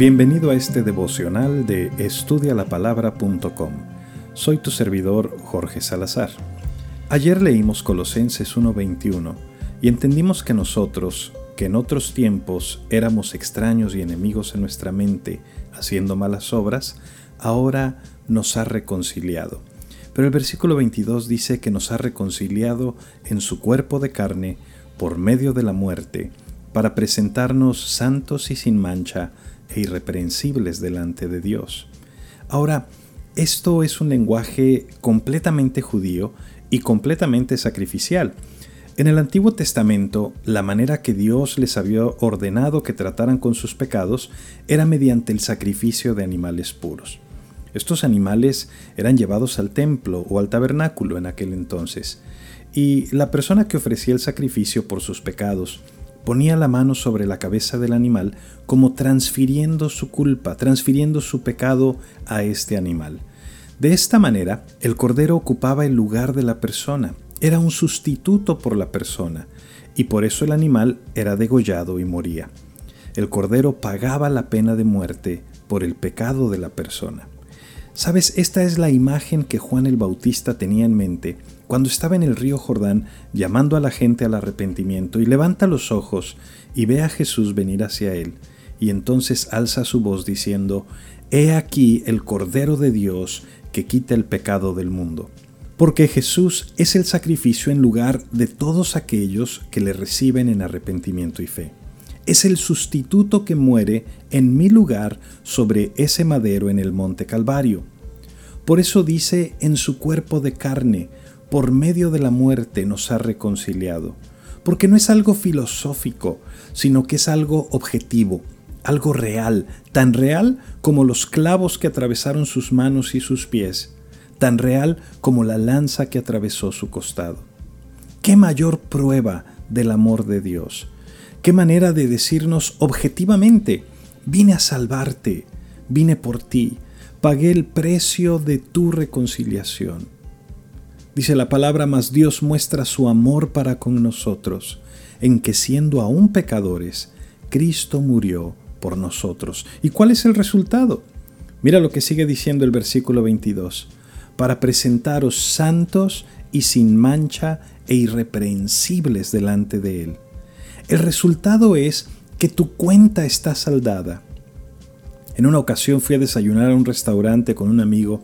Bienvenido a este devocional de estudialapalabra.com. Soy tu servidor Jorge Salazar. Ayer leímos Colosenses 1:21 y entendimos que nosotros, que en otros tiempos éramos extraños y enemigos en nuestra mente, haciendo malas obras, ahora nos ha reconciliado. Pero el versículo 22 dice que nos ha reconciliado en su cuerpo de carne por medio de la muerte, para presentarnos santos y sin mancha e irreprensibles delante de Dios. Ahora, esto es un lenguaje completamente judío y completamente sacrificial. En el Antiguo Testamento, la manera que Dios les había ordenado que trataran con sus pecados era mediante el sacrificio de animales puros. Estos animales eran llevados al templo o al tabernáculo en aquel entonces, y la persona que ofrecía el sacrificio por sus pecados ponía la mano sobre la cabeza del animal como transfiriendo su culpa, transfiriendo su pecado a este animal. De esta manera, el cordero ocupaba el lugar de la persona, era un sustituto por la persona, y por eso el animal era degollado y moría. El cordero pagaba la pena de muerte por el pecado de la persona. Sabes, esta es la imagen que Juan el Bautista tenía en mente cuando estaba en el río Jordán llamando a la gente al arrepentimiento y levanta los ojos y ve a Jesús venir hacia él, y entonces alza su voz diciendo, He aquí el Cordero de Dios que quita el pecado del mundo. Porque Jesús es el sacrificio en lugar de todos aquellos que le reciben en arrepentimiento y fe. Es el sustituto que muere en mi lugar sobre ese madero en el monte Calvario. Por eso dice en su cuerpo de carne, por medio de la muerte nos ha reconciliado, porque no es algo filosófico, sino que es algo objetivo, algo real, tan real como los clavos que atravesaron sus manos y sus pies, tan real como la lanza que atravesó su costado. ¿Qué mayor prueba del amor de Dios? ¿Qué manera de decirnos objetivamente, vine a salvarte, vine por ti, pagué el precio de tu reconciliación? Dice la palabra, mas Dios muestra su amor para con nosotros, en que siendo aún pecadores, Cristo murió por nosotros. ¿Y cuál es el resultado? Mira lo que sigue diciendo el versículo 22. Para presentaros santos y sin mancha e irreprensibles delante de Él. El resultado es que tu cuenta está saldada. En una ocasión fui a desayunar a un restaurante con un amigo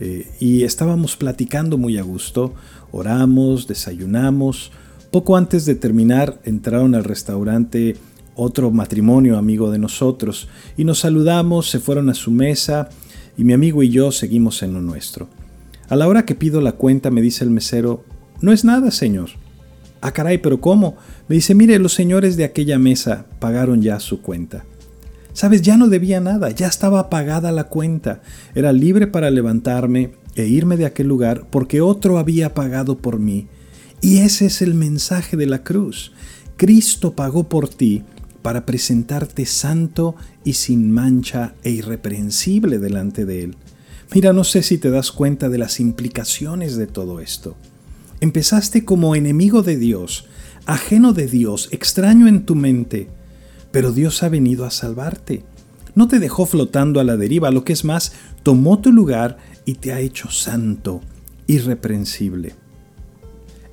eh, y estábamos platicando muy a gusto, oramos, desayunamos. Poco antes de terminar entraron al restaurante otro matrimonio amigo de nosotros y nos saludamos, se fueron a su mesa y mi amigo y yo seguimos en lo nuestro. A la hora que pido la cuenta me dice el mesero, no es nada, señor. Ah, caray, pero ¿cómo? Me dice, mire, los señores de aquella mesa pagaron ya su cuenta. Sabes, ya no debía nada, ya estaba pagada la cuenta. Era libre para levantarme e irme de aquel lugar porque otro había pagado por mí. Y ese es el mensaje de la cruz. Cristo pagó por ti para presentarte santo y sin mancha e irreprensible delante de Él. Mira, no sé si te das cuenta de las implicaciones de todo esto. Empezaste como enemigo de Dios, ajeno de Dios, extraño en tu mente, pero Dios ha venido a salvarte. No te dejó flotando a la deriva, lo que es más, tomó tu lugar y te ha hecho santo, irreprensible.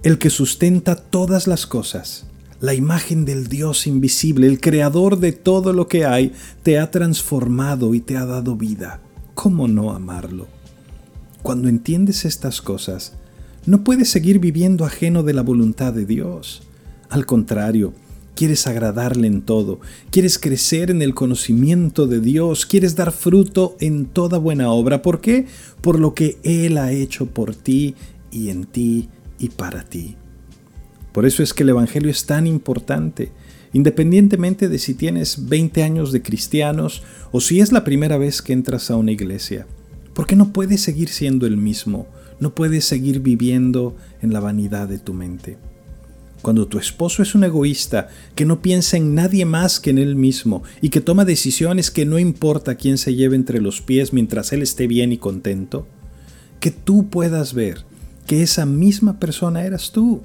El que sustenta todas las cosas, la imagen del Dios invisible, el creador de todo lo que hay, te ha transformado y te ha dado vida. ¿Cómo no amarlo? Cuando entiendes estas cosas, no puedes seguir viviendo ajeno de la voluntad de Dios. Al contrario, Quieres agradarle en todo, quieres crecer en el conocimiento de Dios, quieres dar fruto en toda buena obra. ¿Por qué? Por lo que Él ha hecho por ti y en ti y para ti. Por eso es que el Evangelio es tan importante, independientemente de si tienes 20 años de cristianos o si es la primera vez que entras a una iglesia. Porque no puedes seguir siendo el mismo, no puedes seguir viviendo en la vanidad de tu mente. Cuando tu esposo es un egoísta, que no piensa en nadie más que en él mismo y que toma decisiones que no importa quién se lleve entre los pies mientras él esté bien y contento, que tú puedas ver que esa misma persona eras tú.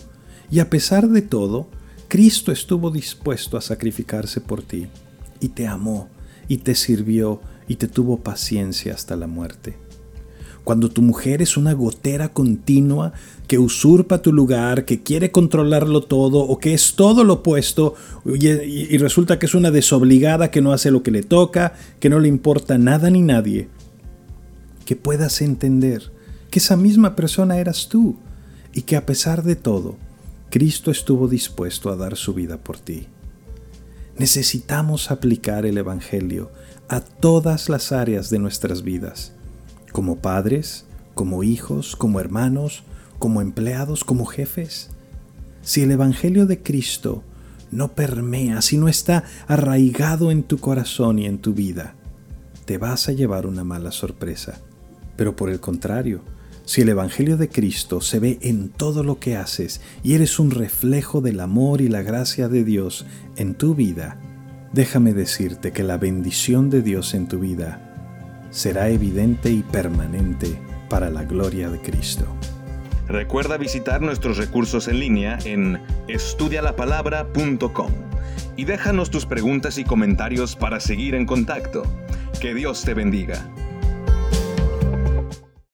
Y a pesar de todo, Cristo estuvo dispuesto a sacrificarse por ti y te amó y te sirvió y te tuvo paciencia hasta la muerte. Cuando tu mujer es una gotera continua que usurpa tu lugar, que quiere controlarlo todo o que es todo lo opuesto y, resulta que es una desobligada que no hace lo que le toca, que no le importa nada ni nadie, que puedas entender que esa misma persona eras tú y que a pesar de todo, Cristo estuvo dispuesto a dar su vida por ti. Necesitamos aplicar el Evangelio a todas las áreas de nuestras vidas, como padres, como hijos, como hermanos, como empleados, como jefes. Si el Evangelio de Cristo no permea, si no está arraigado en tu corazón y en tu vida, te vas a llevar una mala sorpresa. Pero por el contrario, si el Evangelio de Cristo se ve en todo lo que haces y eres un reflejo del amor y la gracia de Dios en tu vida, déjame decirte que la bendición de Dios en tu vida será evidente y permanente para la gloria de Cristo. Recuerda visitar nuestros recursos en línea en estudialapalabra.com y déjanos tus preguntas y comentarios para seguir en contacto. Que Dios te bendiga.